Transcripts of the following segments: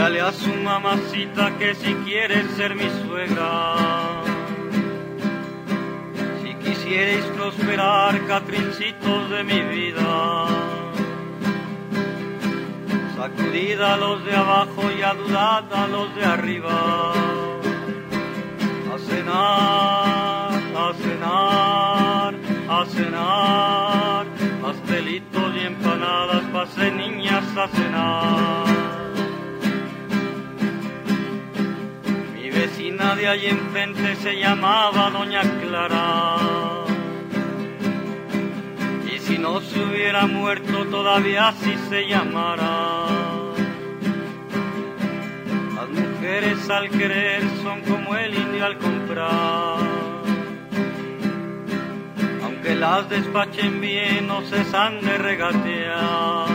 Dígale a su mamacita que si quiere ser mi suegra quieres prosperar, catrincitos de mi vida. Sacudid a los de abajo y adudad a los de arriba. A cenar, a cenar, a cenar. Pastelitos y empanadas, pase niñas a cenar. Vecina de allí enfrente se llamaba Doña Clara si no se hubiera muerto todavía así se llamara. Las mujeres al querer son como el indio al comprar. Aunque las despachen bien no cesan de regatear.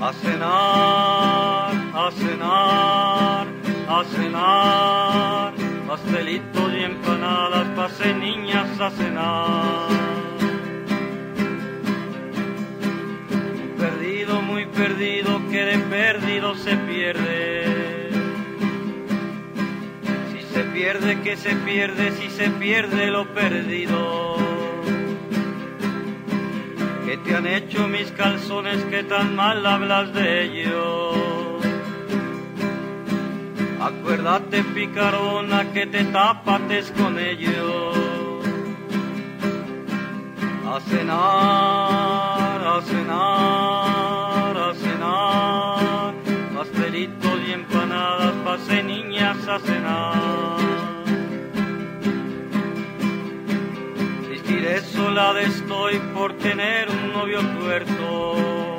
A cenar, a cenar, a cenar, pastelitos y empanadas, pase niñas a cenar. muy perdido que de perdido se pierde. Si se pierde, que se pierde, si se pierde lo perdido. ¿Qué te han hecho mis calzones que tan mal hablas de ellos? Acuérdate, picarona, que te tapates con ellos. A cenar, a cenar pastelitos y empanadas, pase niñas a cenar. Tristiré sola de estoy por tener un novio tuerto,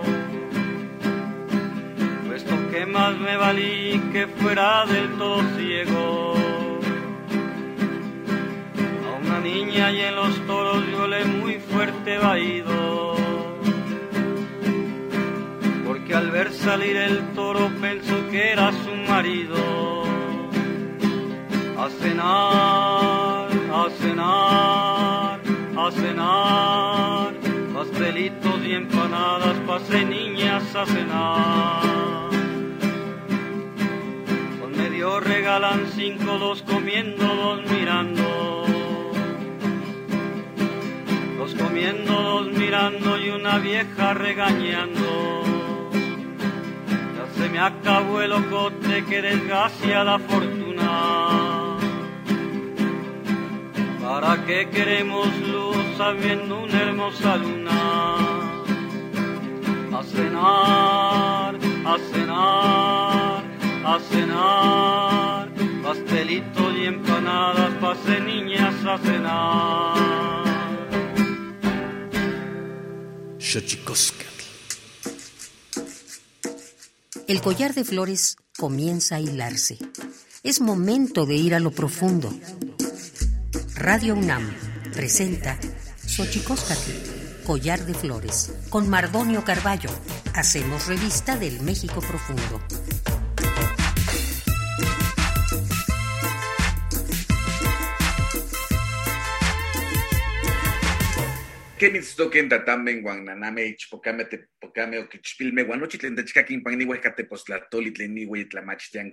que más me valí que fuera del todo ciego. A una niña y en los toros yo le muy fuerte vaído que al ver salir el toro pensó que era su marido. A cenar, a cenar, a cenar, pastelitos y empanadas, pase niñas a cenar. Medio regalan cinco, dos comiendo, dos mirando. Dos comiendo, dos mirando y una vieja regañando se me acabó el ocote que desgracia la fortuna. ¿Para qué queremos luz sabiendo una hermosa luna? A cenar, a cenar, a cenar, pastelitos y empanadas, pase niñas a cenar. El collar de flores comienza a hilarse. Es momento de ir a lo profundo. Radio UNAM presenta Xochicóscatl, Collar de Flores, con Mardonio Carballo. Hacemos revista del México Profundo. Kenitztoken tatamen guananame ichpocame tepocame oquichpilme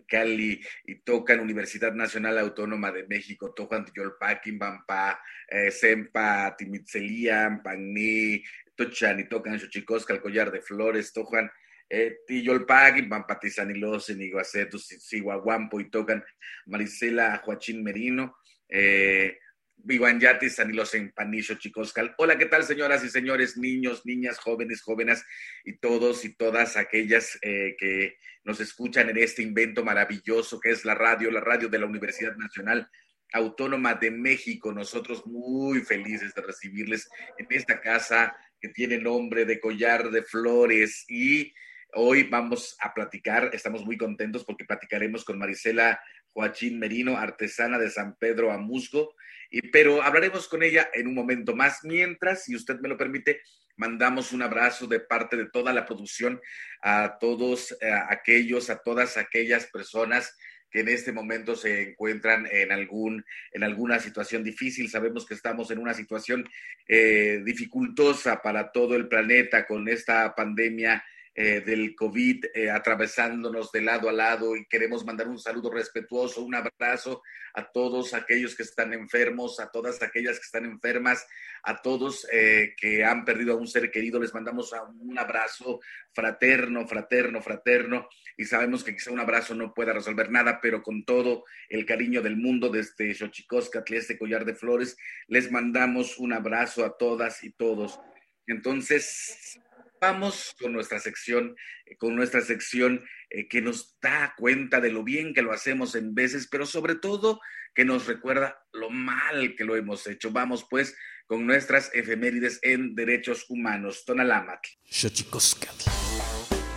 Cali y tocan Universidad Nacional Autónoma de México, tocan Yolpaquin, Bampa, eh, Sempa, Timitzelian, Pagni, Tochan y tocan Xochicosca, el collar de flores, tocan eh, Tiyolpagui, Pampatizanilosen, Iguacetus, Siguaguampo y tocan Marisela Joachín Merino, eh, Yatis, Sanilos en Panicho, Chicoscal. Hola, ¿qué tal, señoras y señores, niños, niñas, jóvenes, jóvenes y todos y todas aquellas eh, que nos escuchan en este invento maravilloso que es la radio, la radio de la Universidad Nacional Autónoma de México. Nosotros muy felices de recibirles en esta casa que tiene nombre de Collar de Flores y hoy vamos a platicar, estamos muy contentos porque platicaremos con Marisela Joachín Merino, artesana de San Pedro Amusgo, pero hablaremos con ella en un momento más. Mientras, si usted me lo permite, mandamos un abrazo de parte de toda la producción a todos eh, aquellos, a todas aquellas personas que en este momento se encuentran en, algún, en alguna situación difícil. Sabemos que estamos en una situación eh, dificultosa para todo el planeta con esta pandemia eh, del COVID eh, atravesándonos de lado a lado y queremos mandar un saludo respetuoso, un abrazo a todos aquellos que están enfermos, a todas aquellas que están enfermas, a todos eh, que han perdido a un ser querido, les mandamos un abrazo fraterno, fraterno, fraterno y sabemos que quizá un abrazo no pueda resolver nada, pero con todo el cariño del mundo desde Xochicóscatl, este collar de flores, les mandamos un abrazo a todas y todos. Entonces, vamos con nuestra sección, eh, con nuestra sección eh, que nos da cuenta de lo bien que lo hacemos en veces, pero sobre todo que nos recuerda lo mal que lo hemos hecho. Vamos pues con nuestras efemérides en derechos humanos. Tonalámatl.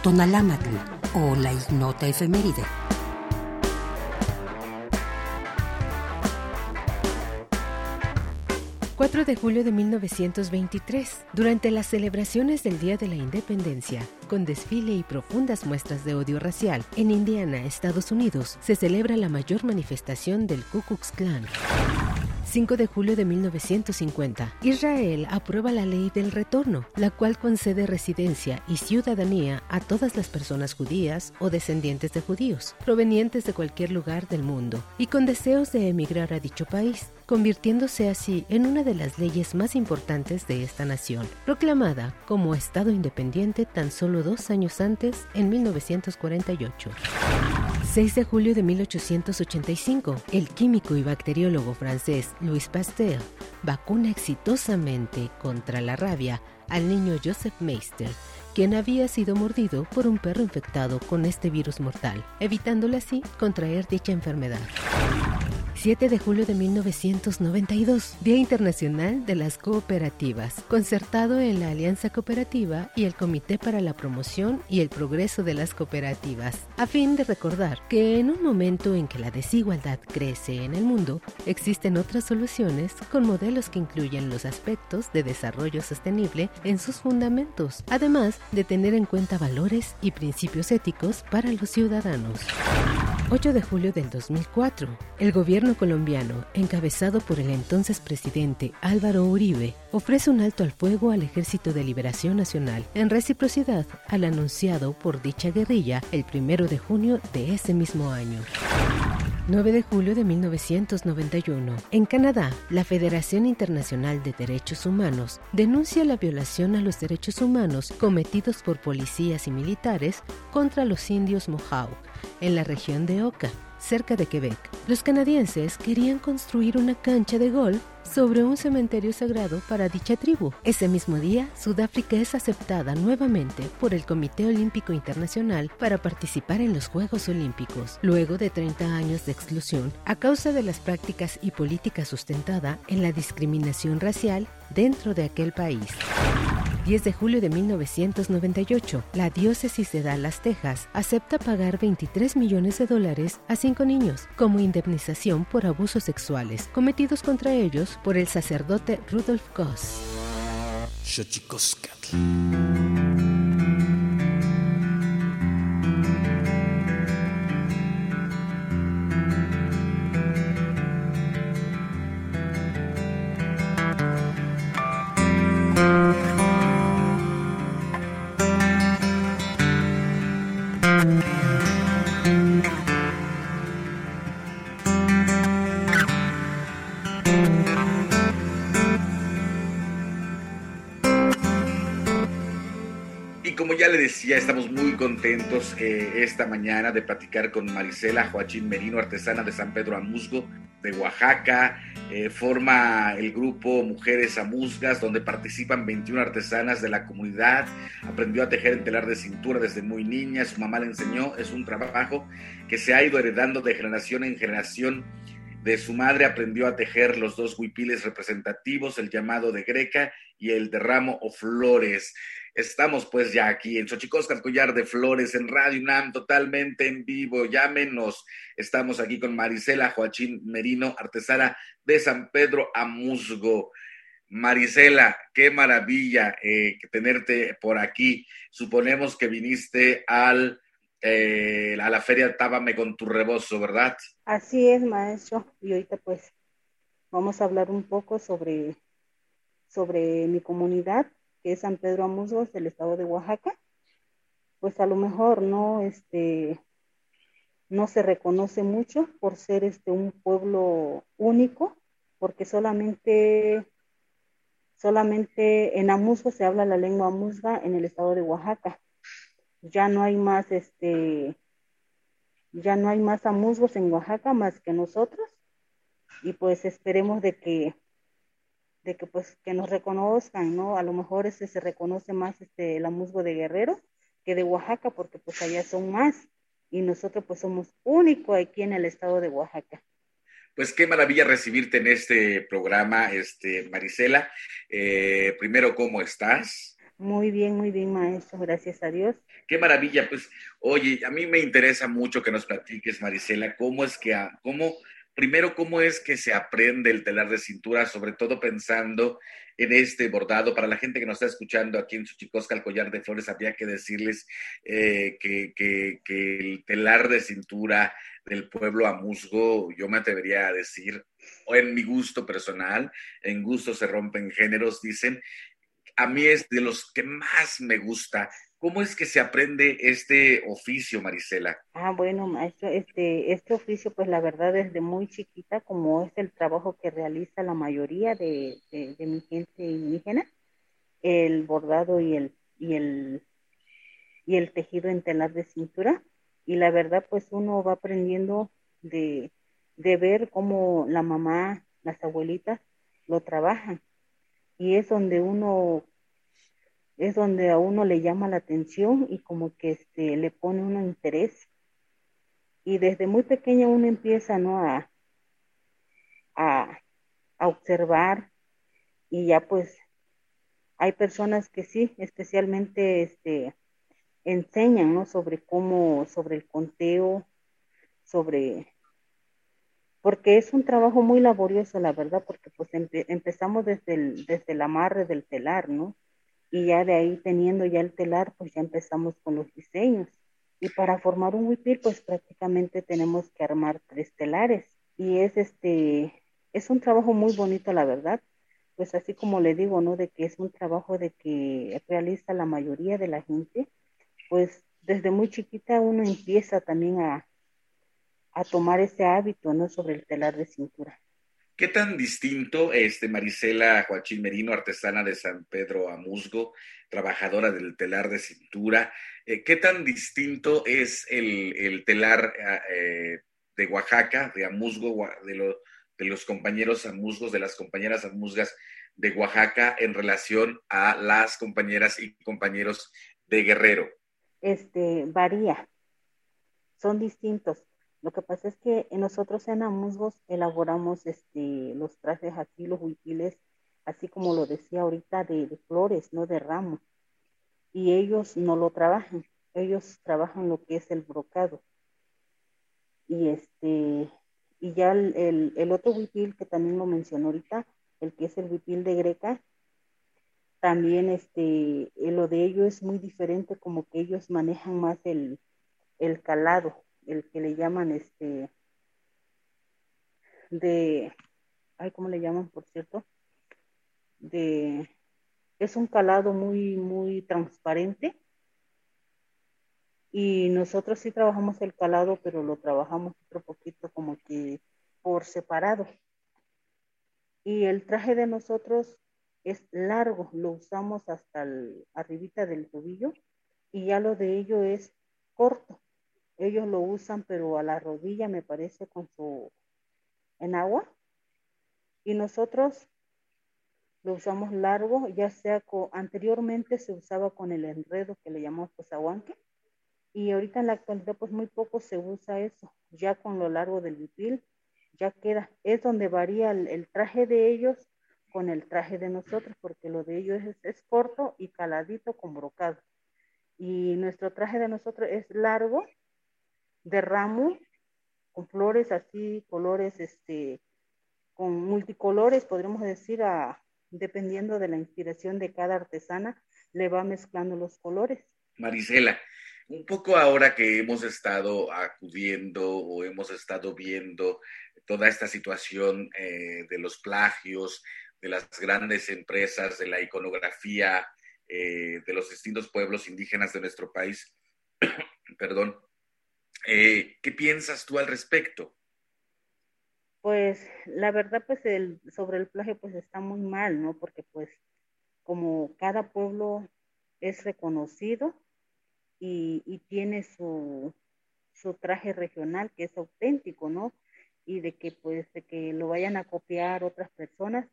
Tonalámatl o la ignota efeméride. 4 de julio de 1923, durante las celebraciones del Día de la Independencia, con desfile y profundas muestras de odio racial, en Indiana, Estados Unidos, se celebra la mayor manifestación del Ku Klux Klan. 5 de julio de 1950, Israel aprueba la ley del retorno, la cual concede residencia y ciudadanía a todas las personas judías o descendientes de judíos, provenientes de cualquier lugar del mundo y con deseos de emigrar a dicho país, convirtiéndose así en una de las leyes más importantes de esta nación, proclamada como Estado independiente tan solo dos años antes, en 1948. 6 de julio de 1885, el químico y bacteriólogo francés Louis Pasteur vacuna exitosamente contra la rabia al niño Joseph Meister, quien había sido mordido por un perro infectado con este virus mortal, evitándole así contraer dicha enfermedad. 7 de julio de 1992, Día Internacional de las Cooperativas, concertado en la Alianza Cooperativa y el Comité para la Promoción y el Progreso de las Cooperativas, a fin de recordar que en un momento en que la desigualdad crece en el mundo, existen otras soluciones con modelos que incluyen los aspectos de desarrollo sostenible en sus fundamentos, además de tener en cuenta valores y principios éticos para los ciudadanos. 8 de julio del 2004, el gobierno colombiano, encabezado por el entonces presidente Álvaro Uribe, ofrece un alto al fuego al Ejército de Liberación Nacional en reciprocidad al anunciado por dicha guerrilla el 1 de junio de ese mismo año. 9 de julio de 1991. En Canadá, la Federación Internacional de Derechos Humanos denuncia la violación a los derechos humanos cometidos por policías y militares contra los indios Mohawk en la región de Oka, cerca de Quebec. Los canadienses querían construir una cancha de golf sobre un cementerio sagrado para dicha tribu. Ese mismo día, Sudáfrica es aceptada nuevamente por el Comité Olímpico Internacional para participar en los Juegos Olímpicos, luego de 30 años de exclusión a causa de las prácticas y políticas sustentada en la discriminación racial dentro de aquel país. 10 de julio de 1998, la diócesis de Dallas, Texas, acepta pagar 23 millones de dólares a cinco niños como indemnización por abusos sexuales cometidos contra ellos por el sacerdote Rudolf Goss. Ya estamos muy contentos eh, esta mañana de platicar con Marisela Joachín Merino, artesana de San Pedro Amusgo, de Oaxaca. Eh, forma el grupo Mujeres Amusgas, donde participan 21 artesanas de la comunidad. Aprendió a tejer el telar de cintura desde muy niña, su mamá le enseñó. Es un trabajo que se ha ido heredando de generación en generación De su madre aprendió a tejer los dos huipiles representativos, el llamado de Greca y el de ramo o flores. Estamos pues ya aquí en Xochicosca, collar de flores, en Radio UNAM, totalmente en vivo. Llámenos. Estamos aquí con Marisela Joachín Merino, artesana de San Pedro Amusgo. Marisela, qué maravilla eh, tenerte por aquí. Suponemos que viniste al, eh, a la feria Tábame con tu rebozo, ¿verdad? Así es, maestro. Y ahorita pues vamos a hablar un poco sobre, sobre mi comunidad que es San Pedro Amusgos del estado de Oaxaca, pues a lo mejor no, este, no se reconoce mucho por ser este, un pueblo único, porque solamente, solamente en Amusgo se habla la lengua amusga en el estado de Oaxaca. Ya no hay más, este, ya no hay más amusgos en Oaxaca más que nosotros, y pues esperemos de que de que pues que nos reconozcan, ¿no? A lo mejor ese se reconoce más este la musgo de Guerrero que de Oaxaca porque pues allá son más y nosotros pues somos únicos aquí en el estado de Oaxaca. Pues qué maravilla recibirte en este programa, este Marisela. Eh, primero, ¿cómo estás? Muy bien, muy bien, maestro, gracias a Dios. Qué maravilla, pues, oye, a mí me interesa mucho que nos platiques, Marisela, cómo es que, cómo primero, ¿cómo es que se aprende el telar de cintura, sobre todo pensando en este bordado? Para la gente que nos está escuchando aquí en Suchicosca, el collar de flores, había que decirles eh, que, el telar de cintura del pueblo amusgo, yo me atrevería a decir, o en mi gusto personal, en gusto se rompen géneros, dicen, a mí es de los que más me gusta ¿Cómo es que se aprende este oficio, Marisela? Ah, bueno, maestro, este, este oficio, pues la verdad, desde muy chiquita, como es el trabajo que realiza la mayoría de, mi gente indígena, el bordado y el, y el, y el tejido en telar de cintura. Y la verdad, pues uno va aprendiendo de, de ver cómo la mamá, las abuelitas lo trabajan. Y es donde uno es donde a uno le llama la atención y como que este, le pone un interés. Y desde muy pequeña uno empieza ¿no? a, a, observar y ya pues hay personas que sí, especialmente este, enseñan ¿no? sobre cómo, sobre el conteo, sobre porque es un trabajo muy laborioso, la verdad, porque pues empezamos desde el, desde el amarre del telar, ¿no? Y ya de ahí teniendo ya el telar, pues ya empezamos con los diseños. Y para formar un huipil, pues prácticamente tenemos que armar tres telares. Y es este, es un trabajo muy bonito, la verdad. Pues así como le digo, ¿no? De que es un trabajo de que realiza la mayoría de la gente, pues desde muy chiquita uno empieza también a, a tomar ese hábito, ¿no? Sobre el telar de cintura. ¿Qué tan distinto, este, Marisela Joaquín Merino, artesana de San Pedro Amusgo, trabajadora del telar de cintura, eh, qué tan distinto es el, telar eh, de Oaxaca, de Amusgo, de, de los compañeros amusgos, de las compañeras amusgas de Oaxaca en relación a las compañeras y compañeros de Guerrero? Este, varía, son distintos lo que pasa es que nosotros en Amusgos elaboramos este, los trajes aquí, los huipiles, así como lo decía ahorita, de, flores, no de ramos. Y ellos no lo trabajan, ellos trabajan lo que es el brocado. Y este, y ya el, otro huipil que también lo mencionó ahorita, el que es el huipil de Greca, también este, lo de ellos es muy diferente, como que ellos manejan más el, el calado el que le llaman este de ay cómo le llaman por cierto de es un calado muy muy transparente. Y nosotros sí trabajamos el calado pero lo trabajamos otro poquito como que por separado. Y el traje de nosotros es largo lo usamos hasta el, arribita del tobillo y ya lo de ello es corto ellos lo usan, pero a la rodilla me parece con su en agua. Y nosotros lo usamos largo, ya sea con, anteriormente se usaba con el enredo que le llamamos posahuanque. Y ahorita en la actualidad pues muy poco se usa eso. Ya con lo largo del vipil ya queda, es donde varía el, traje de ellos con el traje de nosotros, porque lo de ellos es, corto y caladito con brocado. Y nuestro traje de nosotros es largo, de ramo, con flores así, colores, este, con multicolores, podríamos decir, a, dependiendo de la inspiración de cada artesana, le va mezclando los colores. Marisela, un poco ahora que hemos estado acudiendo o hemos estado viendo toda esta situación eh, de los plagios, de las grandes empresas, de la iconografía eh, de los distintos pueblos indígenas de nuestro país, perdón, eh, ¿qué piensas tú al respecto? Pues la verdad, pues sobre el plagio, pues está muy mal, ¿no? Porque pues como cada pueblo es reconocido y, y tiene su, su traje regional que es auténtico, ¿no? Y de que pues de que lo vayan a copiar otras personas,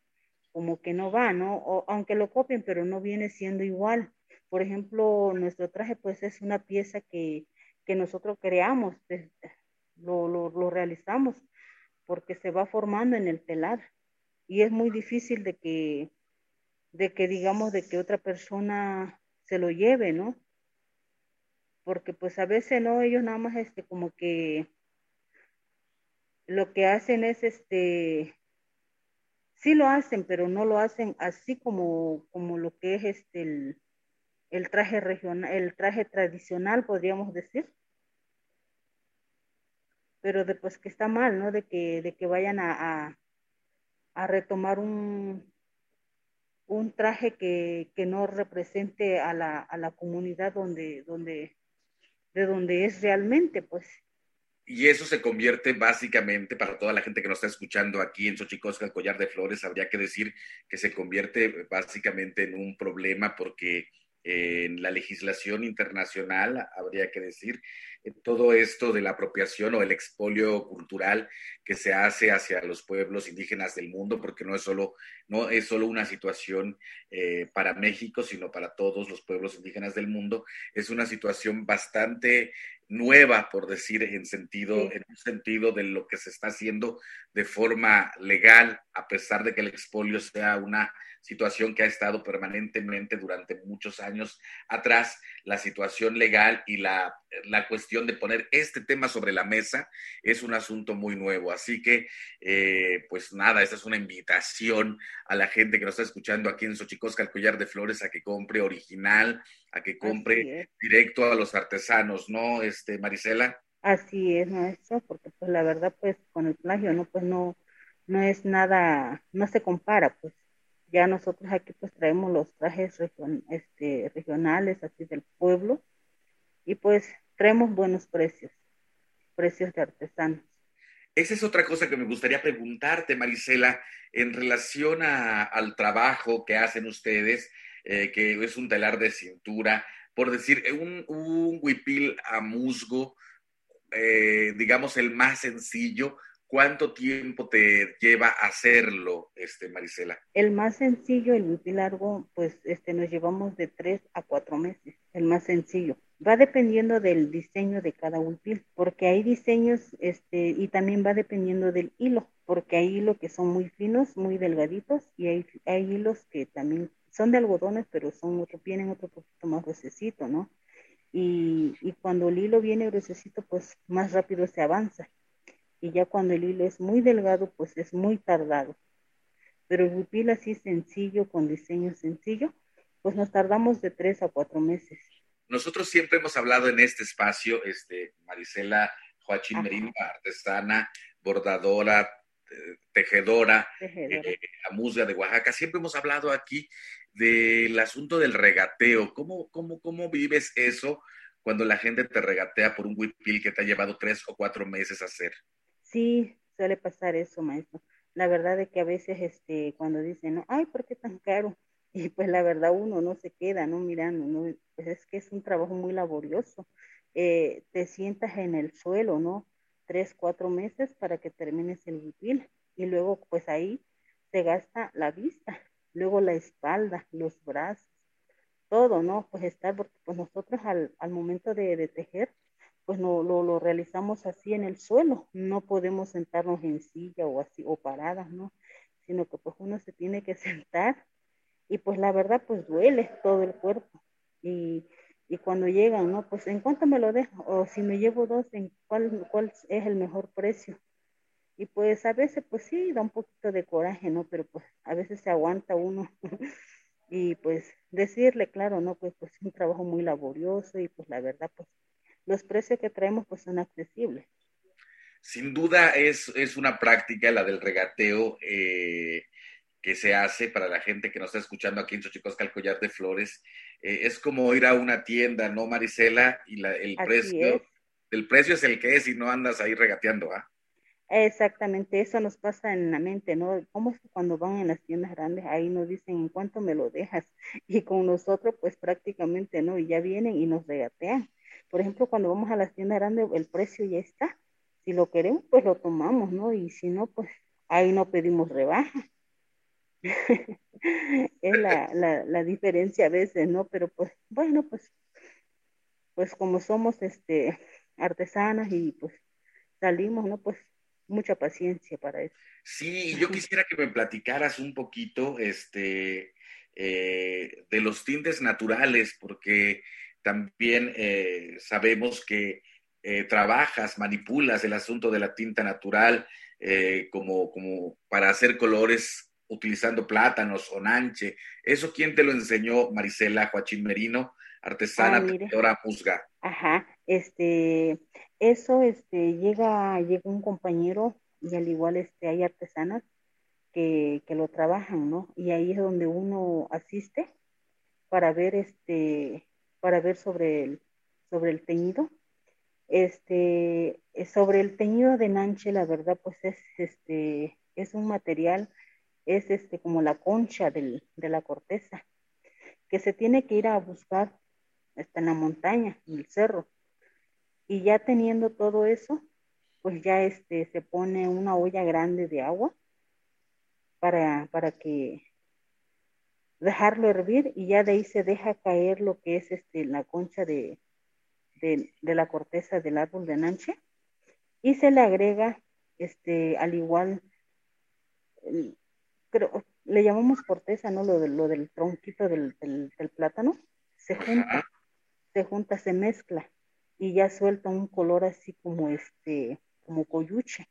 como que no va, ¿no? O, aunque lo copien, pero no viene siendo igual. Por ejemplo, nuestro traje pues es una pieza que, que nosotros creamos, lo, lo, lo realizamos porque se va formando en el telar y es muy difícil de que, de que digamos, de que otra persona se lo lleve, ¿no? Porque pues a veces, ¿no? Ellos nada más, este, como que lo que hacen es, este, sí lo hacen, pero no lo hacen así como, como lo que es, este, el, el traje regional, el traje tradicional, podríamos decir pero después que está mal, ¿no? De que, de que vayan a, a, retomar un, un traje que, que, no represente a la, a la comunidad donde, donde, de donde es realmente, pues. Y eso se convierte básicamente, para toda la gente que nos está escuchando aquí en Xochicosca, el collar de flores, habría que decir que se convierte básicamente en un problema porque en la legislación internacional, habría que decir, todo esto de la apropiación o el expolio cultural que se hace hacia los pueblos indígenas del mundo, porque no es solo, no es solo una situación eh, para México, sino para todos los pueblos indígenas del mundo, es una situación bastante nueva, por decir, en sentido, en un sentido de lo que se está haciendo de forma legal, a pesar de que el expolio sea una situación que ha estado permanentemente durante muchos años atrás, la situación legal y la, la cuestión de poner este tema sobre la mesa es un asunto muy nuevo. Así que, eh, pues nada, esta es una invitación a la gente que nos está escuchando aquí en Xochicosca, el collar de flores, a que compre original, a que compre directo a los artesanos, ¿no, este, Marisela? Así es, maestro, porque pues la verdad, pues con el plagio, ¿no? Pues no, no es nada, no se compara, pues ya nosotros aquí pues traemos los trajes este, regionales, así del pueblo, y pues traemos buenos precios, precios de artesanos. Esa es otra cosa que me gustaría preguntarte, Marisela, en relación al trabajo que hacen ustedes, eh, que es un telar de cintura, por decir, un, un huipil a musgo, eh, digamos el más sencillo, ¿Cuánto tiempo te lleva hacerlo, este, Marisela? El más sencillo, el huipil largo, pues este, nos llevamos de tres a cuatro meses, el más sencillo. Va dependiendo del diseño de cada huipil, porque hay diseños, este, y también va dependiendo del hilo, porque hay hilos que son muy finos, muy delgaditos, y hay, hilos que también son de algodones, pero son otro, tienen otro poquito más gruesecito, ¿no? Y, y cuando el hilo viene gruesecito, pues más rápido se avanza y ya cuando el hilo es muy delgado, pues es muy tardado. Pero el huipil así sencillo, con diseño sencillo, pues nos tardamos de tres a cuatro meses. Nosotros siempre hemos hablado en este espacio, este, Marisela Joachín Merino, artesana, bordadora, eh, tejedora, eh, musga de Oaxaca. Siempre hemos hablado aquí del asunto del regateo. ¿Cómo, cómo, cómo vives eso cuando la gente te regatea por un huipil que te ha llevado tres o cuatro meses hacer? Sí, suele pasar eso, maestro. La verdad es que a veces, este, cuando dicen, no, ay, ¿por qué tan caro? Y pues la verdad uno no se queda, ¿no? Mirando, ¿no? Pues es que es un trabajo muy laborioso. Eh, te sientas en el suelo, ¿no? Tres, cuatro meses para que termines el huipil. Y luego, pues ahí se gasta la vista, luego la espalda, los brazos, todo, ¿no? Pues estar, porque pues nosotros al, al momento de, de tejer, pues no lo, lo realizamos así en el suelo, no podemos sentarnos en silla o así o paradas, ¿no? Sino que pues uno se tiene que sentar y pues la verdad pues duele todo el cuerpo y, y cuando llegan, ¿no? Pues en cuánto me lo dejo o si me llevo dos, en cuál, cuál es el mejor precio. Y pues a veces pues sí da un poquito de coraje, ¿no? Pero pues a veces se aguanta uno y pues decirle, claro, ¿no? Pues pues es un trabajo muy laborioso y pues la verdad pues los precios que traemos pues son accesibles. Sin duda es, es una práctica la del regateo eh, que se hace para la gente que nos está escuchando aquí en Xochicosca, el collar de flores. Eh, es como ir a una tienda, ¿no, Marisela? Y la, el precio, el precio es el que es y no andas ahí regateando, ¿ah? Exactamente, eso nos pasa en la mente, ¿no? ¿Cómo es que cuando van en las tiendas grandes ahí nos dicen en cuánto me lo dejas? Y con nosotros pues prácticamente no, y ya vienen y nos regatean. Por ejemplo, cuando vamos a las tiendas grandes, el precio ya está. Si lo queremos, pues lo tomamos, ¿no? Y si no, pues ahí no pedimos rebaja. es la, la, la, diferencia a veces, ¿no? Pero pues, bueno, pues, pues como somos este artesanas y pues salimos, ¿no? Pues mucha paciencia para eso. Sí, yo quisiera que me platicaras un poquito, este, eh, de los tintes naturales, porque también eh, sabemos que eh, trabajas, manipulas el asunto de la tinta natural como, como para hacer colores utilizando plátanos o nanche. ¿Eso quién te lo enseñó, Marisela Joachín Merino, artesana, pintora, musga? Ajá, este, eso, este, llega, llega un compañero y al igual este, hay artesanas que, que lo trabajan, ¿no? Y ahí es donde uno asiste para ver este para ver sobre el, sobre el teñido. Este, sobre el teñido de Nanche, la verdad, pues es, este, es un material, es este, como la concha del, de la corteza, que se tiene que ir a buscar hasta en la montaña, en el cerro. Y ya teniendo todo eso, pues ya este, se pone una olla grande de agua para, para que dejarlo hervir y ya de ahí se deja caer lo que es este, la concha de, de, la corteza del árbol de nanche y se le agrega este al igual pero le llamamos corteza no lo, de, lo del tronquito del, del, plátano se junta se junta se mezcla y ya suelta un color así como este como coyuche.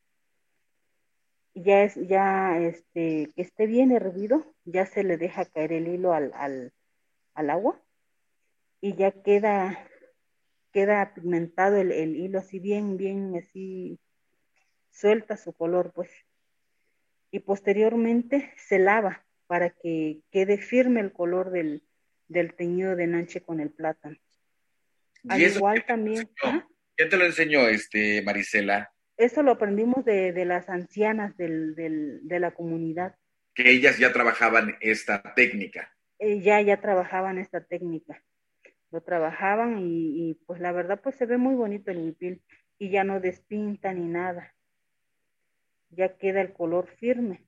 Ya es, ya este, que esté bien hervido, ya se le deja caer el hilo al, al, al agua y ya queda, queda pigmentado el, el, hilo así bien, bien, así suelta su color, pues. Y posteriormente se lava para que quede firme el color del, del teñido de nanche con el plátano. Al igual también. ¿Quién te lo enseñó, este, Marisela? Eso lo aprendimos de, de las ancianas del, del, de la comunidad. Que ellas ya trabajaban esta técnica. Eh, ya, ya trabajaban esta técnica. Lo trabajaban y, y, pues la verdad pues se ve muy bonito el huipil y ya no despinta ni nada. Ya queda el color firme.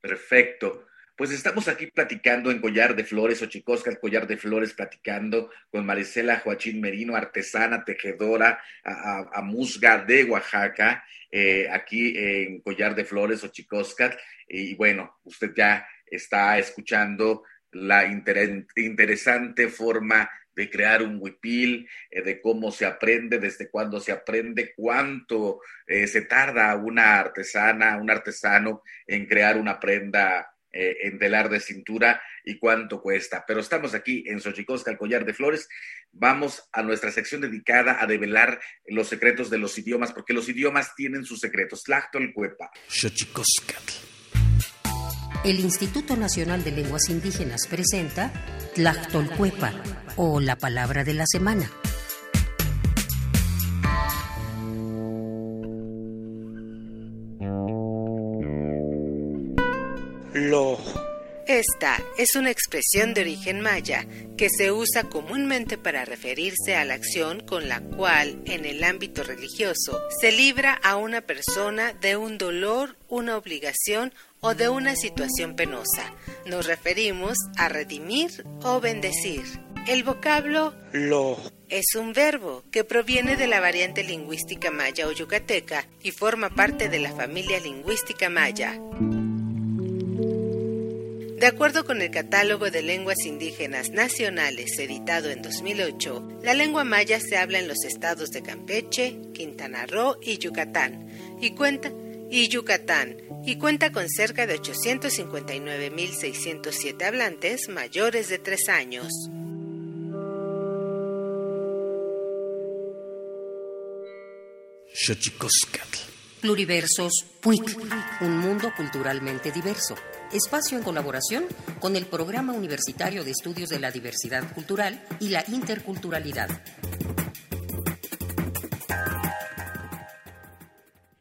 Perfecto. Pues estamos aquí platicando en Collar de Flores, Ochicosca, el Collar de Flores, platicando con Marisela Joachín Merino, artesana, tejedora, a, musga de Oaxaca, eh, aquí en Collar de Flores, Ochicosca. Y bueno, usted ya está escuchando la interesante forma de crear un huipil, eh, de cómo se aprende, desde cuándo se aprende, cuánto eh, se tarda una artesana, un artesano en crear una prenda eh, en telar de cintura y cuánto cuesta. Pero estamos aquí en Xochicosca, el collar de flores. Vamos a nuestra sección dedicada a develar los secretos de los idiomas, porque los idiomas tienen sus secretos. Cuepa. El Instituto Nacional de Lenguas Indígenas presenta Tlactolcuepa o la palabra de la semana. Esta es una expresión de origen maya que se usa comúnmente para referirse a la acción con la cual, en el ámbito religioso, se libra a una persona de un dolor, una obligación o de una situación penosa. Nos referimos a redimir o bendecir. El vocablo lo es un verbo que proviene de la variante lingüística maya o yucateca y forma parte de la familia lingüística maya. De acuerdo con el Catálogo de Lenguas Indígenas Nacionales editado en 2008, la lengua maya se habla en los estados de Campeche, Quintana Roo y Yucatán, y cuenta y Yucatán, y cuenta con cerca de 859.607 hablantes mayores de 3 años. Pluriversos PUIC, un mundo culturalmente diverso espacio en colaboración con el Programa Universitario de Estudios de la Diversidad Cultural y la Interculturalidad.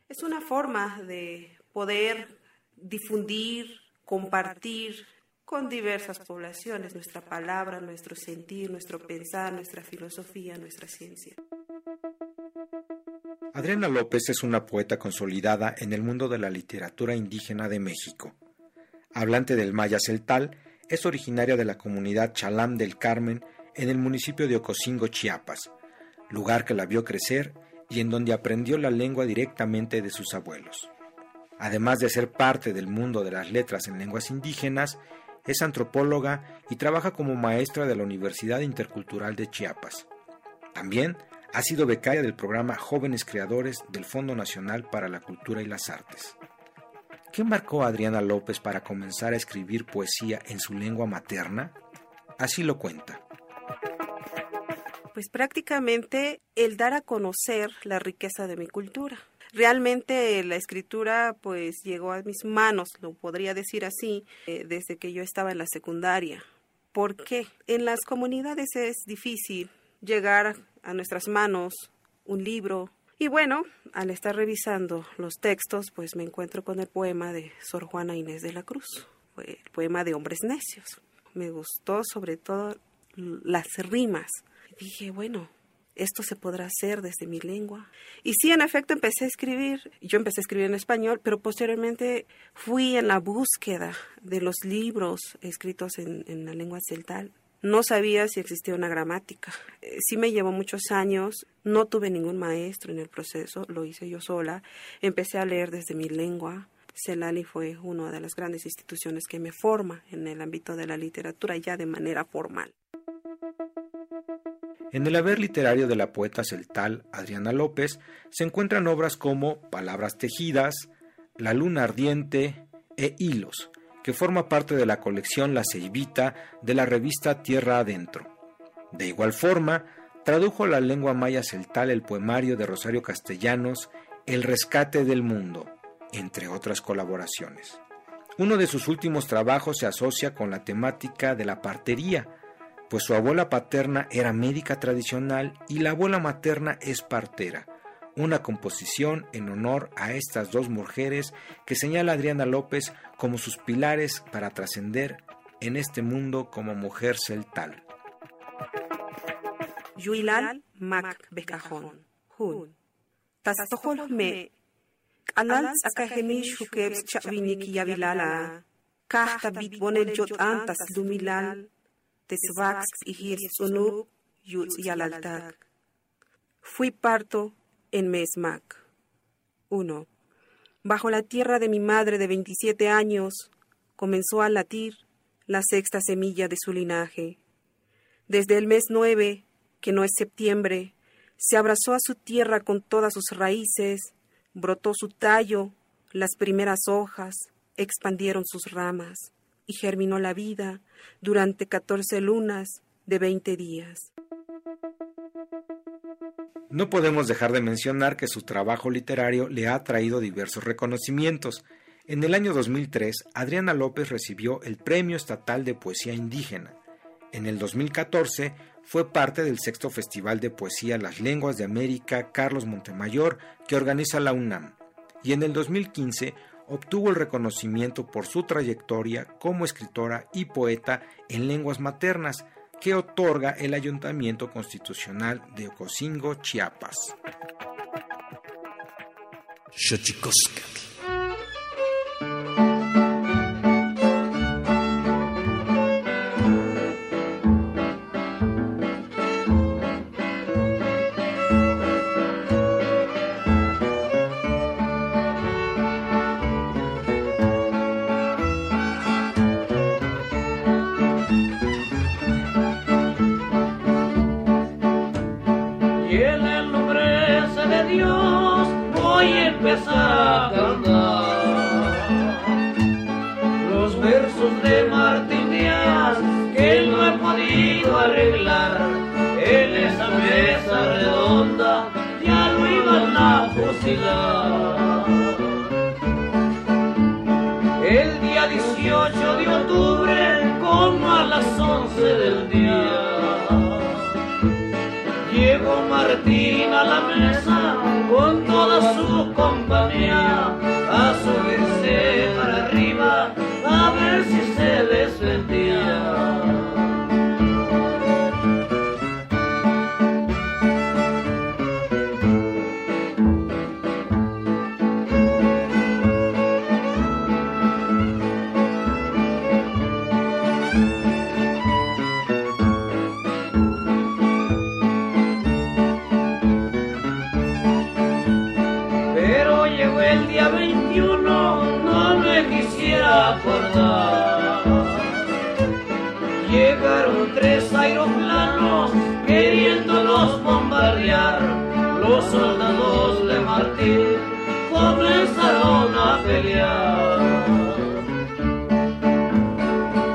Es una forma de poder difundir, compartir con diversas poblaciones nuestra palabra, nuestro sentir, nuestro pensar, nuestra filosofía, nuestra ciencia. Adriana López es una poeta consolidada en el mundo de la literatura indígena de México hablante del maya celtal, es originaria de la comunidad Chalam del Carmen en el municipio de Ocosingo, Chiapas, lugar que la vio crecer y en donde aprendió la lengua directamente de sus abuelos. Además de ser parte del mundo de las letras en lenguas indígenas, es antropóloga y trabaja como maestra de la Universidad Intercultural de Chiapas. También ha sido becaria del programa Jóvenes Creadores del Fondo Nacional para la Cultura y las Artes. ¿Qué marcó a Adriana López para comenzar a escribir poesía en su lengua materna? Así lo cuenta. Pues prácticamente el dar a conocer la riqueza de mi cultura. Realmente la escritura pues llegó a mis manos, lo podría decir así, eh, desde que yo estaba en la secundaria. ¿Por qué? En las comunidades es difícil llegar a nuestras manos un libro, y bueno, al estar revisando los textos, pues me encuentro con el poema de Sor Juana Inés de la Cruz, el poema de Hombres Necios. Me gustó sobre todo las rimas. Dije, bueno, esto se podrá hacer desde mi lengua. Y sí, en efecto, empecé a escribir. Yo empecé a escribir en español, pero posteriormente fui en la búsqueda de los libros escritos en, en la lengua celtal no sabía si existía una gramática. Eh, sí me llevó muchos años, no tuve ningún maestro en el proceso, lo hice yo sola. Empecé a leer desde mi lengua. Celali fue una de las grandes instituciones que me forma en el ámbito de la literatura ya de manera formal. En el haber literario de la poeta celtal Adriana López se encuentran obras como Palabras tejidas, La luna ardiente e Hilos, que forma parte de la colección La Ceibita de la revista Tierra Adentro. De igual forma, tradujo la lengua maya celtal el poemario de Rosario Castellanos El rescate del mundo, entre otras colaboraciones. Uno de sus últimos trabajos se asocia con la temática de la partería, pues su abuela paterna era médica tradicional y la abuela materna es partera, una composición en honor a estas dos mujeres que señala Adriana López como sus pilares para trascender en este mundo como mujer celtal. Yuilal Mac Becajón, Hun. Tastohol me. Alal akaheni shukeb chavinik yavilala. Kahta bit bonel jot antas lumilal. Tesvax y hirsunub yut yalaltak. Fui parto en Mesmac. 1. Bajo la tierra de mi madre de 27 años comenzó a latir la sexta semilla de su linaje. Desde el mes 9, que no es septiembre, se abrazó a su tierra con todas sus raíces, brotó su tallo, las primeras hojas, expandieron sus ramas, y germinó la vida durante catorce lunas de veinte días. No podemos dejar de mencionar que su trabajo literario le ha traído diversos reconocimientos. En el año 2003, Adriana López recibió el Premio Estatal de Poesía Indígena. En el 2014, fue parte del sexto Festival de Poesía Las Lenguas de América Carlos Montemayor que organiza la UNAM. Y en el 2015 obtuvo el reconocimiento por su trayectoria como escritora y poeta en lenguas maternas, que otorga el Ayuntamiento Constitucional de Ocosingo, Chiapas.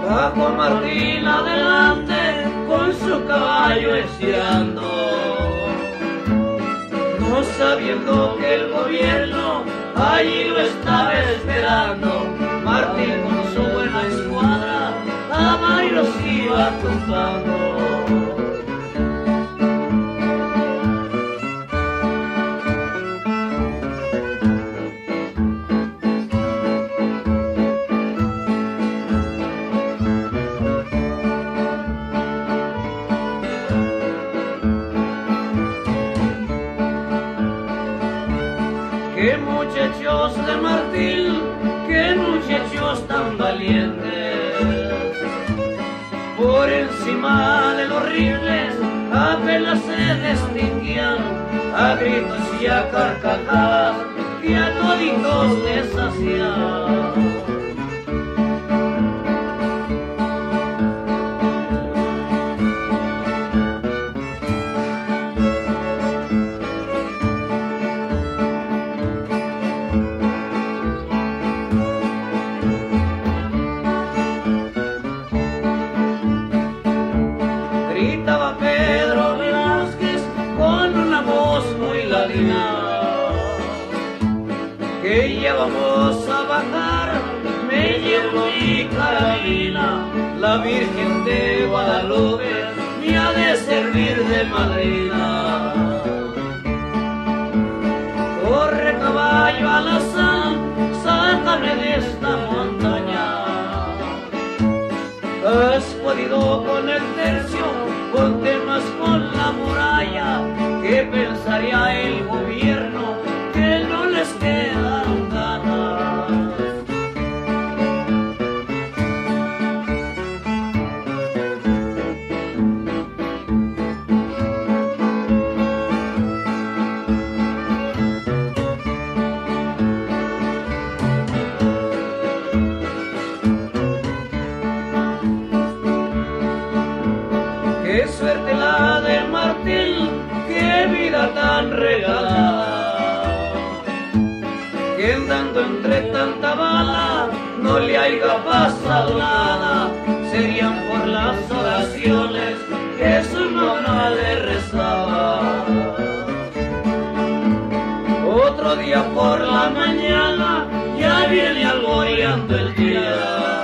Bajo Martín adelante con su caballo estirando. No sabiendo que el gobierno allí lo estaba esperando Martín con su buena escuadra a varios iba tumbando. De Martín qué muchachos tan valientes. Por encima de los rifles apenas se distinguían a gritos y a carcajadas que a toditos les hacían. Vamos a bajar, me llevo mi carabina, la Virgen de Guadalupe me ha de servir de madrina. Corre caballo a la sal, sácame de esta montaña. Has podido con el pensaría el gobierno entre tanta bala no le haya pasado nada. Serían por las oraciones que su mamá le rezaba. Otro día por la mañana ya viene alboreando el día.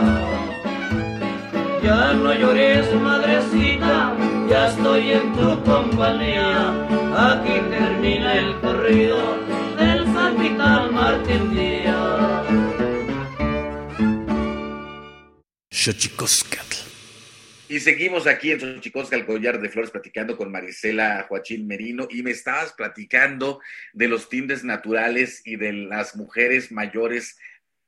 Ya no llores madrecita ya estoy en tu compañía. Aquí termina el corrido del capitán Martín Y seguimos aquí en Xochicosca, el collar de flores, platicando con Marisela Joachín Merino. Y me estabas platicando de los tintes naturales y de las mujeres mayores.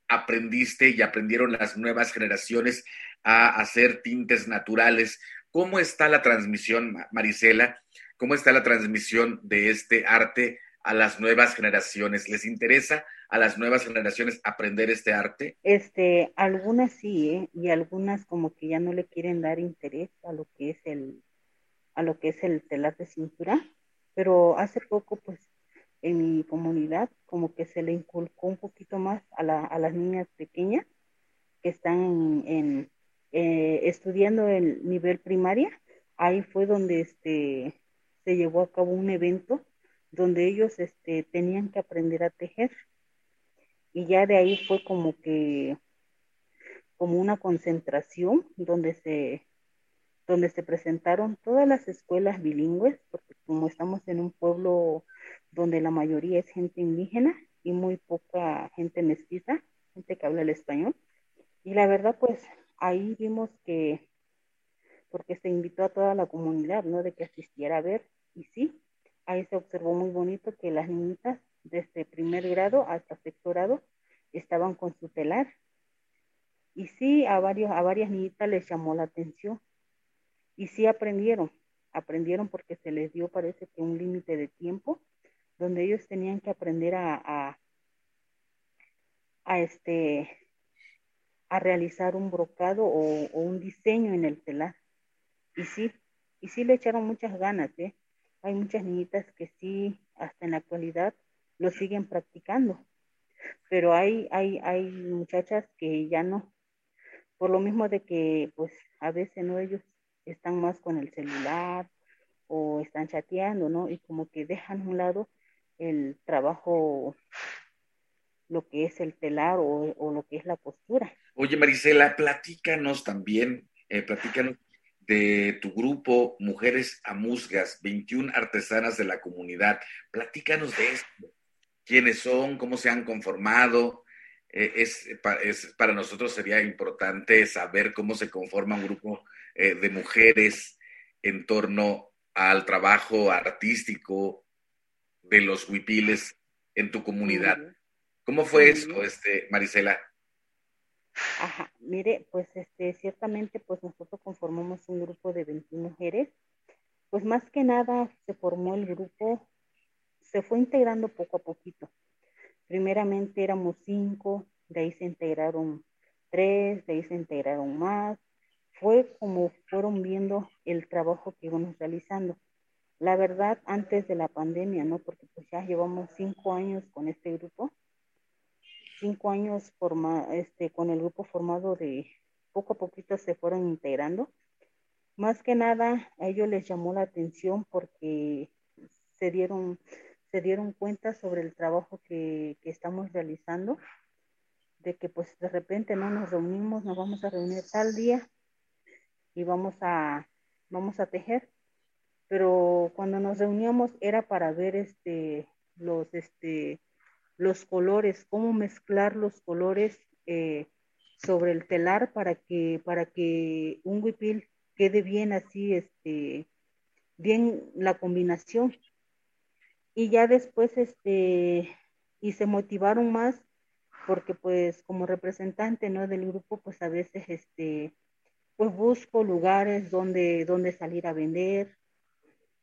Aprendiste y aprendieron las nuevas generaciones a hacer tintes naturales. ¿Cómo está la transmisión, Marisela? ¿Cómo está la transmisión de este arte a las nuevas generaciones? ¿Les interesa a las nuevas generaciones aprender este arte? Este, algunas sí, ¿eh? y algunas como que ya no le quieren dar interés a lo que es el a lo que es el telar de cintura, pero hace poco pues en mi comunidad, como que se le inculcó un poquito más a, la, a las niñas pequeñas que están en, eh, estudiando el nivel primaria. Ahí fue donde este, se llevó a cabo un evento donde ellos este, tenían que aprender a tejer. Y ya de ahí fue como que, como una concentración donde se, donde se presentaron todas las escuelas bilingües, porque como estamos en un pueblo donde la mayoría es gente indígena y muy poca gente mestiza, gente que habla el español. Y la verdad, pues ahí vimos que, porque se invitó a toda la comunidad, ¿no? De que asistiera a ver, y sí, ahí se observó muy bonito que las niñitas desde primer grado hasta sexto grado estaban con su telar. Y sí, a, varios, a varias niñitas les llamó la atención. Y sí aprendieron, aprendieron porque se les dio, parece que un límite de tiempo donde ellos tenían que aprender a, a, este a realizar un brocado o, un diseño en el telar. Y sí, y sí le echaron muchas ganas, ¿eh? Hay muchas niñitas que sí, hasta en la actualidad, lo siguen practicando. Pero hay, hay, hay muchachas que ya no. Por lo mismo de que, pues, a veces no ellos están más con el celular o están chateando, ¿no? Y como que dejan a un lado el trabajo, lo que es el telar o, lo que es la postura. Oye, Marisela, platícanos también, eh, platícanos de tu grupo Mujeres Amusgas, 21 artesanas de la comunidad. Platícanos de esto. ¿Quiénes son? ¿Cómo se han conformado? Eh, es, para nosotros sería importante saber cómo se conforma un grupo eh, de mujeres en torno al trabajo artístico de los huipiles en tu comunidad. ¿Cómo fue eso, este, Marisela? Ajá, mire, pues este, ciertamente pues nosotros conformamos un grupo de 21 mujeres. Pues más que nada se formó el grupo, se fue integrando poco a poquito. Primeramente éramos cinco, de ahí se integraron tres, de ahí se integraron más. Fue como fueron viendo el trabajo que íbamos realizando. La verdad, antes de la pandemia, ¿no? Porque pues ya llevamos cinco años con este grupo, cinco años forma, este, con el grupo formado de poco a poquito se fueron integrando. Más que nada, a ellos les llamó la atención porque se dieron, se dieron cuenta sobre el trabajo que, estamos realizando, de que pues de repente no nos reunimos, nos vamos a reunir tal día y vamos a, vamos a tejer pero cuando nos reuníamos era para ver este, los, este, los colores, cómo mezclar los colores eh, sobre el telar para que, para que un huipil quede bien así, este, bien la combinación. Y ya después, este, y se motivaron más porque pues como representante, ¿no? Del grupo, pues a veces, este, pues busco lugares donde, donde salir a vender,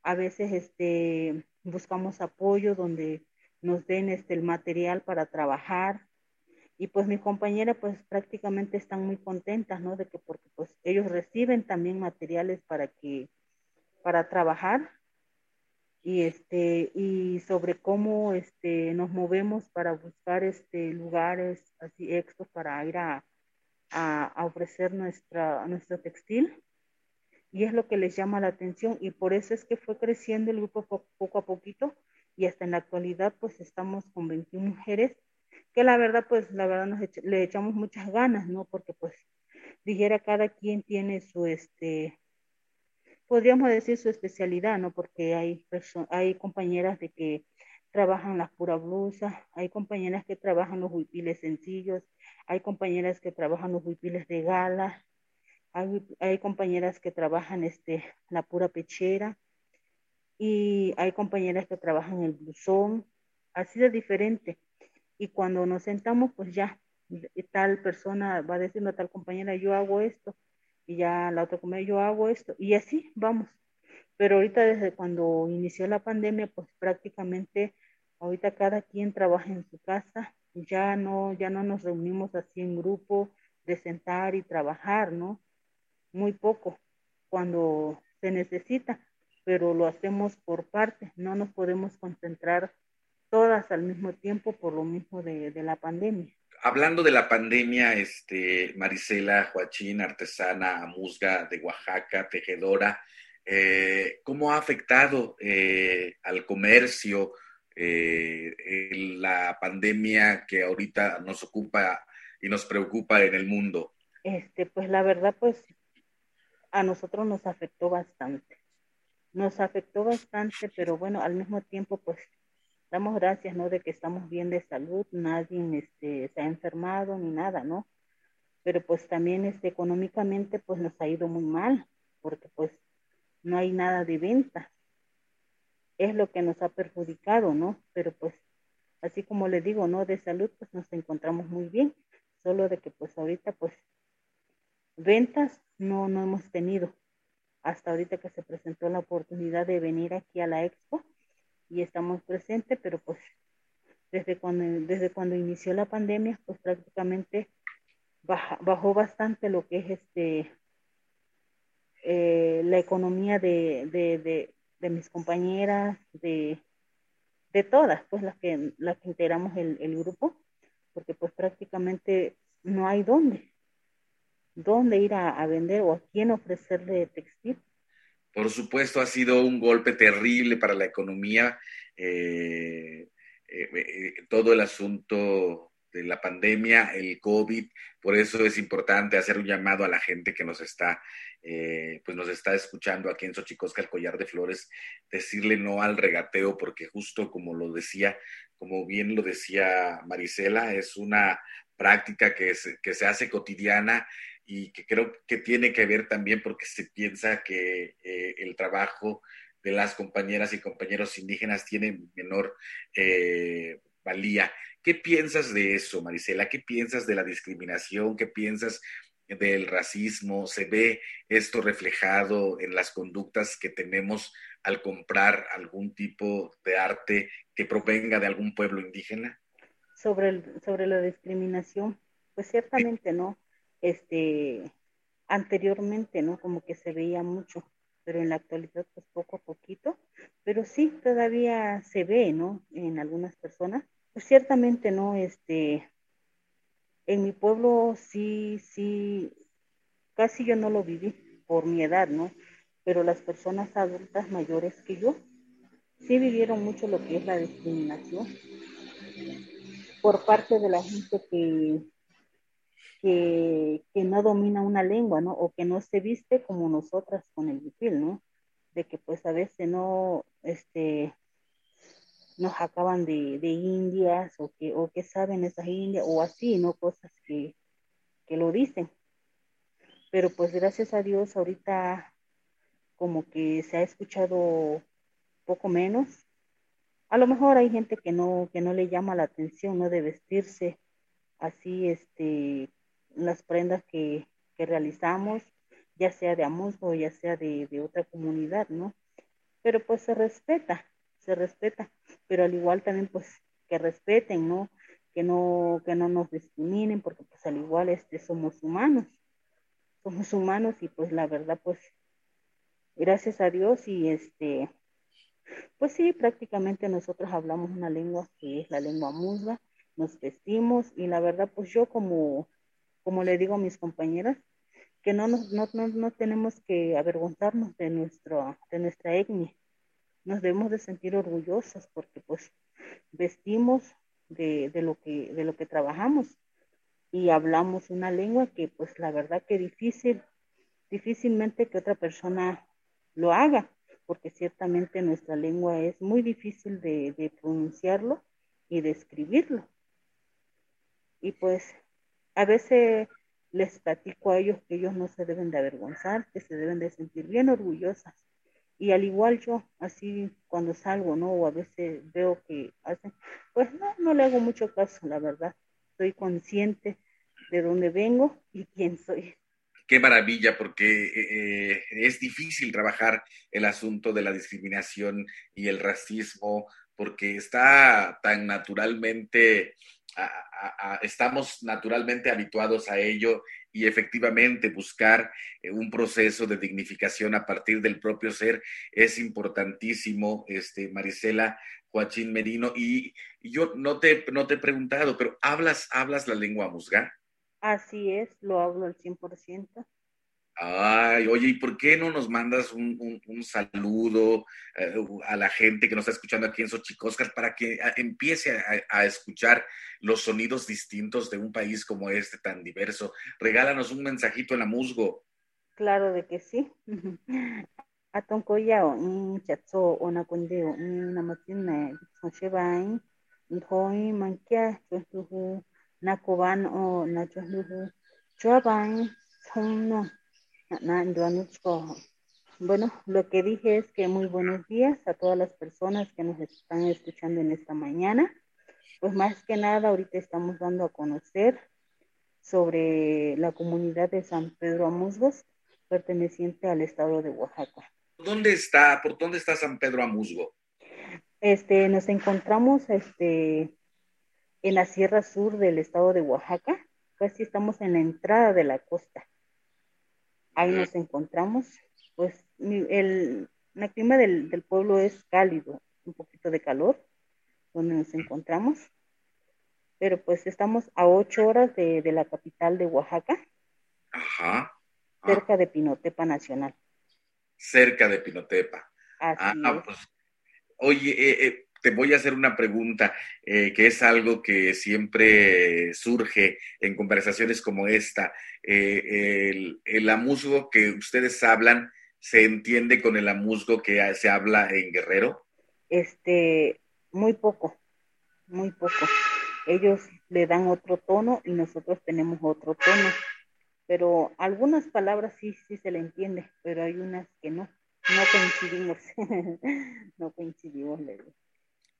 a veces este, buscamos apoyo donde nos den este, el material para trabajar. Y pues mis compañeras pues prácticamente están muy contentas, ¿no? De que porque pues ellos reciben también materiales para que, para trabajar y este, y sobre cómo este, nos movemos para buscar este, lugares así extras para ir a, a, ofrecer nuestra, nuestro textil y es lo que les llama la atención y por eso es que fue creciendo el grupo poco a poquito y hasta en la actualidad pues estamos con 21 mujeres que la verdad pues la verdad nos le echamos muchas ganas, ¿no? Porque pues dijera cada quien tiene su este podríamos decir su especialidad, ¿no? Porque hay hay compañeras de que trabajan las pura blusa, hay compañeras que trabajan los huipiles sencillos, hay compañeras que trabajan los huipiles de gala, hay, compañeras que trabajan este, la pura pechera y hay compañeras que trabajan el blusón, así de diferente. Y cuando nos sentamos, pues ya tal persona va diciendo a tal compañera, yo hago esto, y ya la otra compañera, yo hago esto, y así vamos. Pero ahorita desde cuando inició la pandemia, pues prácticamente ahorita cada quien trabaja en su casa, ya no, ya no nos reunimos así en grupo de sentar y trabajar, ¿no? muy poco cuando se necesita, pero lo hacemos por parte, no nos podemos concentrar todas al mismo tiempo por lo mismo de, la pandemia. Hablando de la pandemia, este, Marisela Joachín, artesana musga de Oaxaca, tejedora, eh, ¿cómo ha afectado eh, al comercio eh, la pandemia que ahorita nos ocupa y nos preocupa en el mundo? Este, pues la verdad, pues a nosotros nos afectó bastante. Nos afectó bastante, pero bueno, al mismo tiempo, pues damos gracias, ¿no? De que estamos bien de salud, nadie este, se ha enfermado ni nada, ¿no? Pero pues también este, económicamente, pues nos ha ido muy mal, porque pues no hay nada de venta. Es lo que nos ha perjudicado, ¿no? Pero pues, así como le digo, ¿no? De salud, pues nos encontramos muy bien, solo de que pues ahorita, pues, ventas no, no hemos tenido. Hasta ahorita que se presentó la oportunidad de venir aquí a la expo, y estamos presentes, pero pues desde cuando, desde cuando inició la pandemia, pues prácticamente bajó bastante lo que es este eh, la economía de, de, de, mis compañeras, de, de todas, pues las que, las que integramos el, grupo, porque pues prácticamente no hay dónde, dónde ir a vender o a quién ofrecerle textil por supuesto, ha sido un golpe terrible para la economía, eh, eh, eh, todo el asunto de la pandemia, el COVID, por eso es importante hacer un llamado a la gente que nos está, pues nos está escuchando aquí en Xochicosca, el collar de flores, decirle no al regateo, porque justo como lo decía, como bien lo decía Marisela, es una práctica que, que se hace cotidiana y que creo que tiene que ver también porque se piensa que eh, el trabajo de las compañeras y compañeros indígenas tiene menor eh, valía. ¿Qué piensas de eso, Marisela? ¿Qué piensas de la discriminación? ¿Qué piensas del racismo? ¿Se ve esto reflejado en las conductas que tenemos al comprar algún tipo de arte que provenga de algún pueblo indígena? Sobre, sobre la discriminación, pues ciertamente no este, anteriormente, ¿no? Como que se veía mucho, pero en la actualidad, pues poco a poquito, pero sí, todavía se ve, ¿no? En algunas personas. Pues ciertamente, ¿no? Este, en mi pueblo sí, sí, casi yo no lo viví por mi edad, ¿no? Pero las personas adultas mayores que yo sí vivieron mucho lo que es la discriminación por parte de la gente que que, no domina una lengua, ¿no? O que no se viste como nosotras con el huipil, ¿no? De que pues a veces no, este, nos acaban de, de indias o que, o que saben esas indias o así, ¿no? Cosas que, que lo dicen. Pero pues gracias a Dios ahorita como que se ha escuchado poco menos. A lo mejor hay gente que no, que no le llama la atención, ¿no? De vestirse así, este, las prendas que, realizamos, ya sea de Amusgo ya sea de, otra comunidad, ¿no? Pero pues se respeta, se respeta, pero al igual también pues que respeten, ¿no? Que no, que no nos discriminen, porque pues al igual este, somos humanos, somos humanos y pues la verdad pues gracias a Dios y este, pues sí, prácticamente nosotros hablamos una lengua que es la lengua musga, nos vestimos y la verdad pues yo como como le digo a mis compañeras, que no, nos, no, no, tenemos que avergonzarnos de, nuestro, de nuestra etnia. Nos debemos de sentir orgullosos porque pues vestimos de, de, lo que, de lo que trabajamos y hablamos una lengua que pues la verdad que difícil, difícilmente que otra persona lo haga, porque ciertamente nuestra lengua es muy difícil de, de pronunciarlo y de escribirlo. Y pues a veces les platico a ellos que ellos no se deben de avergonzar, que se deben de sentir bien orgullosas. Y al igual yo, así cuando salgo, ¿no? O a veces veo que hacen, pues no, no le hago mucho caso, la verdad. Soy consciente de dónde vengo y quién soy. Qué maravilla, porque eh, eh, es difícil trabajar el asunto de la discriminación y el racismo, porque está tan naturalmente estamos naturalmente habituados a ello y efectivamente buscar eh, un proceso de dignificación a partir del propio ser es importantísimo, este, Marisela Joaquín Merino. Y, yo no te, no te he preguntado, pero ¿hablas, hablas la lengua musga? Así es, lo hablo al 100%. Ay, oye, ¿y por qué no nos mandas un, saludo eh, a la gente que nos está escuchando aquí en Xochicóscar para que empiece a, escuchar los sonidos distintos de un país como este tan diverso? Regálanos un mensajito en la musgo. Claro de que sí. Atonkoya un chatso una kundeo una matina sonchebain ntoi mankia chostuhu nakoban o nachostuhu chuabain no bueno, lo que dije es que muy buenos días a todas las personas que nos están escuchando en esta mañana. Pues más que nada, ahorita estamos dando a conocer sobre la comunidad de San Pedro Amusgos, perteneciente al estado de Oaxaca. ¿Dónde está? ¿Por dónde está San Pedro Amusgo? Este, nos encontramos este, en la Sierra Sur del estado de Oaxaca, casi estamos en la entrada de la costa ahí nos encontramos. Pues el, clima del, pueblo es cálido, un poquito de calor, donde nos encontramos. Pero pues estamos a ocho horas de, la capital de Oaxaca. Ajá. Cerca de Pinotepa Nacional. Cerca de Pinotepa. Así ah, pues, oye, eh, eh, te voy a hacer una pregunta eh, que es algo que siempre surge en conversaciones como esta. Eh, el, el, amusgo que ustedes hablan, ¿se entiende con el amusgo que se habla en Guerrero? Este, muy poco, muy poco. Ellos le dan otro tono y nosotros tenemos otro tono. Pero algunas palabras sí, sí se le entiende, pero hay unas que no. No coincidimos. no coincidimos, le digo.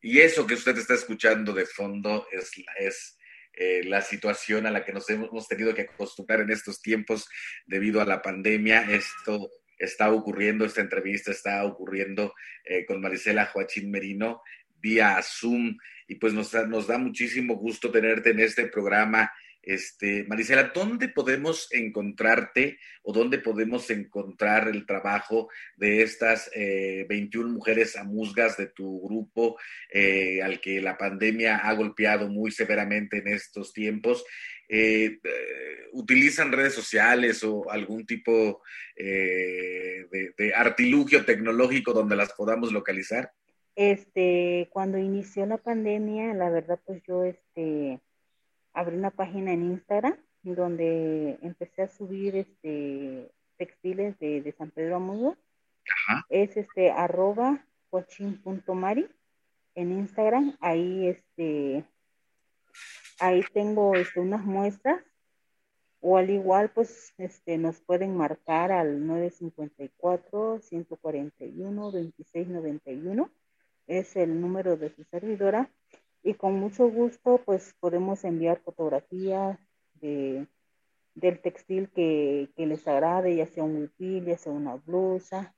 Y eso que usted está escuchando de fondo es, eh, la situación a la que nos hemos tenido que acostumbrar en estos tiempos debido a la pandemia. Esto está ocurriendo, esta entrevista está ocurriendo eh, con Marisela Joachín Merino vía Zoom y pues nos, nos da muchísimo gusto tenerte en este programa este, Marisela, ¿dónde podemos encontrarte o dónde podemos encontrar el trabajo de estas 21 eh, mujeres amusgas de tu grupo eh, al que la pandemia ha golpeado muy severamente en estos tiempos? Eh, ¿Utilizan redes sociales o algún tipo de, de, artilugio tecnológico donde las podamos localizar? Este, cuando inició la pandemia, la verdad, pues yo, este, abrí una página en Instagram donde empecé a subir este textiles de, San Pedro Amudo. Es este arroba coaching.mari en Instagram. Ahí este ahí tengo este, unas muestras o al igual pues este nos pueden marcar al 954 141 2691 es el número de su servidora y con mucho gusto pues podemos enviar fotografías de, del textil que, les agrade, ya sea un huipil, ya sea una blusa,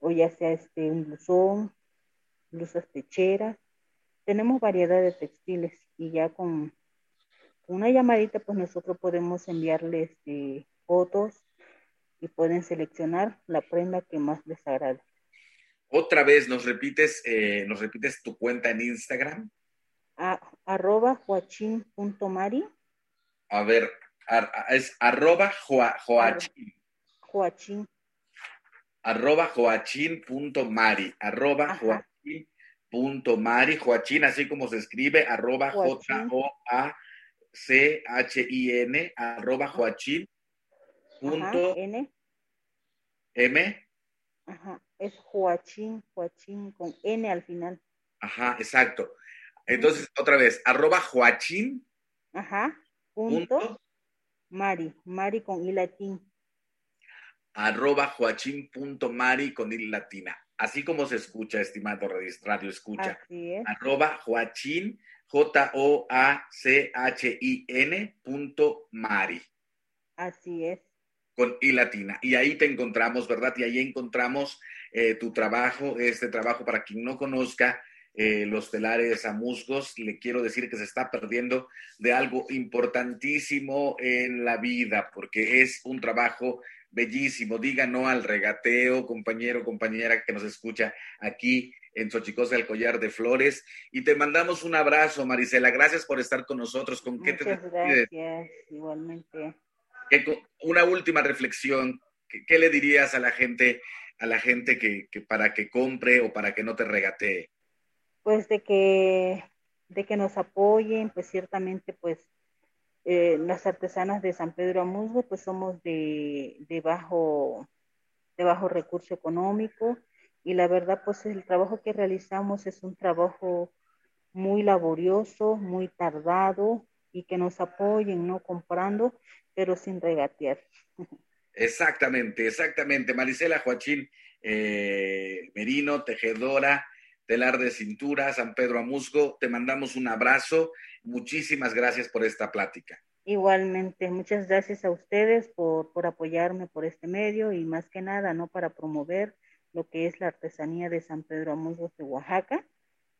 o ya sea este un blusón, blusas pecheras. Tenemos variedad de textiles y ya con una llamadita pues nosotros podemos enviarles este, fotos y pueden seleccionar la prenda que más les agrade. Otra vez, ¿nos repites, eh, ¿nos repites tu cuenta en Instagram? arroba joachín.mari. A ver, es arroba joachín. Joachín. Arroba joachín.mari. Arroba joachín.mari. Joachín, así como se escribe, arroba J-O-A-C-H-I-N. Arroba. Punto N. M. Ajá es Joachín, Joachín con N al final. Ajá, exacto. Entonces, otra vez, arroba Joachín. Ajá, punto, Mari, Mari con I latín. Arroba Joachín punto Mari con I latina. Así como se escucha, estimado radio escucha. Así es. Arroba Joachín, J-O-A-C-H-I-N punto Mari. Así es con I latina. Y ahí te encontramos, ¿verdad? Y ahí encontramos eh, tu trabajo, este trabajo, para quien no conozca, eh, los telares a musgos, le quiero decir que se está perdiendo de algo importantísimo en la vida, porque es un trabajo bellísimo. Diga no al regateo, compañero, compañera que nos escucha aquí en Xochicosa el Collar de Flores. Y te mandamos un abrazo, Marisela. Gracias por estar con nosotros. ¿Con qué Muchas gracias, igualmente. Una última reflexión. ¿Qué, le dirías a la gente, a la gente que, para que compre o para que no te regatee? pues de que, de que nos apoyen, pues ciertamente pues eh, las artesanas de San Pedro Amusgo pues somos de, de, bajo, de bajo recurso económico y la verdad pues el trabajo que realizamos es un trabajo muy laborioso, muy tardado y que nos apoyen, ¿no? Comprando, pero sin regatear. Exactamente, exactamente. Marisela Joachín eh, Merino, tejedora, telar de cintura, San Pedro Amusgo. Te mandamos un abrazo. Muchísimas gracias por esta plática. Igualmente, muchas gracias a ustedes por, por apoyarme por este medio y más que nada, ¿no? Para promover lo que es la artesanía de San Pedro Amusgo de Oaxaca,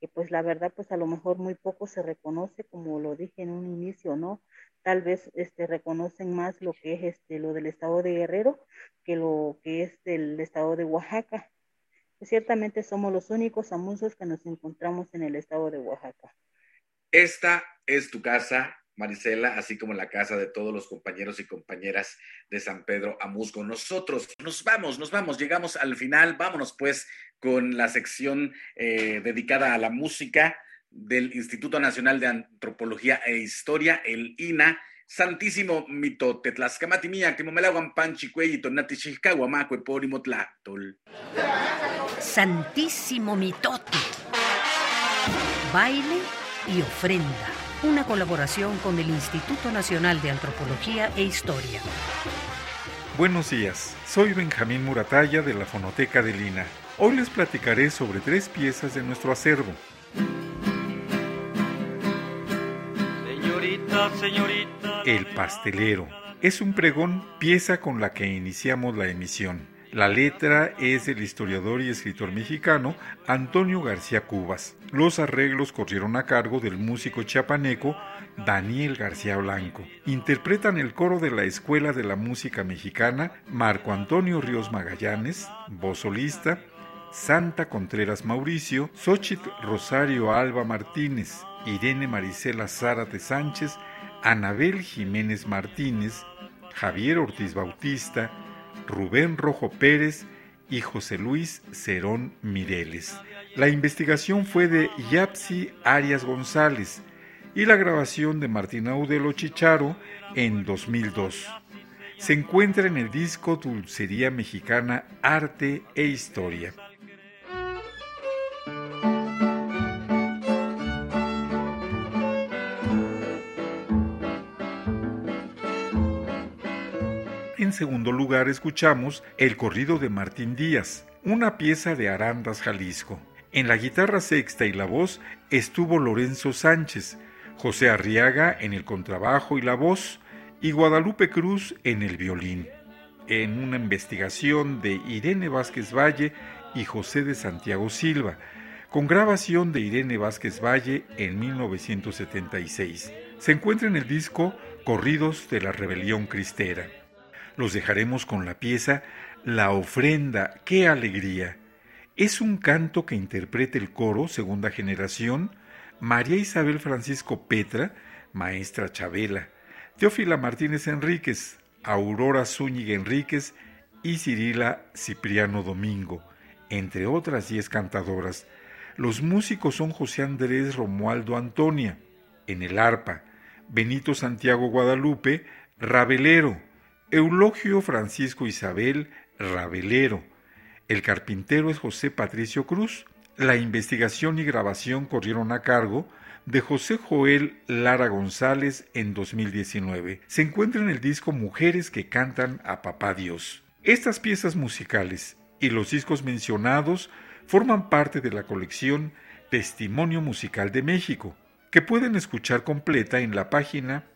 que pues la verdad, pues a lo mejor muy poco se reconoce, como lo dije en un inicio, ¿no? Tal vez este, reconocen más lo que es este, lo del estado de Guerrero que lo que es del estado de Oaxaca ciertamente somos los únicos amusos que nos encontramos en el estado de Oaxaca. Esta es tu casa, Marisela, así como la casa de todos los compañeros y compañeras de San Pedro Amusgo. Nosotros nos vamos, nos vamos, llegamos al final, vámonos pues con la sección eh, dedicada a la música del Instituto Nacional de Antropología e Historia, el INA. Santísimo mito, tetlascamati mía, que momelaguan panchicuey tonati Santísimo Mitote. Baile y ofrenda. Una colaboración con el Instituto Nacional de Antropología e Historia. Buenos días, soy Benjamín Murataya de la Fonoteca de Lina. Hoy les platicaré sobre tres piezas de nuestro acervo. Señorita, señorita. El pastelero. Es un pregón, pieza con la que iniciamos la emisión. La letra es del historiador y escritor mexicano Antonio García Cubas. Los arreglos corrieron a cargo del músico chiapaneco Daniel García Blanco. Interpretan el coro de la Escuela de la Música Mexicana Marco Antonio Ríos Magallanes, voz solista, Santa Contreras Mauricio, Xochitl Rosario Alba Martínez, Irene Marisela Zárate Sánchez, Anabel Jiménez Martínez, Javier Ortiz Bautista, Rubén Rojo Pérez y José Luis Cerón Mireles. La investigación fue de Yapsi Arias González y la grabación de Martín Audelo Chicharo en 2002. Se encuentra en el disco Dulcería Mexicana Arte e Historia. En segundo lugar escuchamos el corrido de Martín Díaz, una pieza de Arandas, Jalisco. En la guitarra sexta y la voz estuvo Lorenzo Sánchez, José Arriaga en el contrabajo y la voz, y Guadalupe Cruz en el violín. En una investigación de Irene Vázquez Valle y José de Santiago Silva, con grabación de Irene Vázquez Valle en 1976. Se encuentra en el disco Corridos de la Rebelión Cristera los dejaremos con la pieza La ofrenda, qué alegría. Es un canto que interpreta el coro, segunda generación, María Isabel Francisco Petra, maestra Chabela, Teófila Martínez Enríquez, Aurora Zúñiga Enríquez y Cirila Cipriano Domingo, entre otras diez cantadoras. Los músicos son José Andrés Romualdo Antonia, en el arpa, Benito Santiago Guadalupe, Rabelero, Eulogio Francisco Isabel Rabelero. El carpintero es José Patricio Cruz. La investigación y grabación corrieron a cargo de José Joel Lara González en 2019. Se encuentra en el disco Mujeres que cantan a Papá Dios. Estas piezas musicales y los discos mencionados forman parte de la colección Testimonio Musical de México, que pueden escuchar completa en la página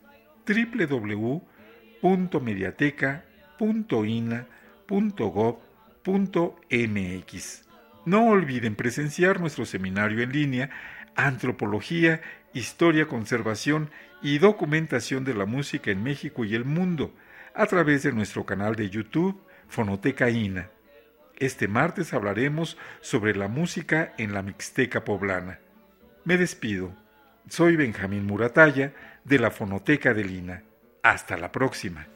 www www.mediateca.ina.gov.mx. No olviden presenciar nuestro seminario en línea Antropología, Historia, Conservación y Documentación de la Música en México y el Mundo a través de nuestro canal de YouTube Fonoteca INA. Este martes hablaremos sobre la música en la Mixteca poblana. Me despido. Soy Benjamín Murataya de la Fonoteca de Lina. Hasta la próxima.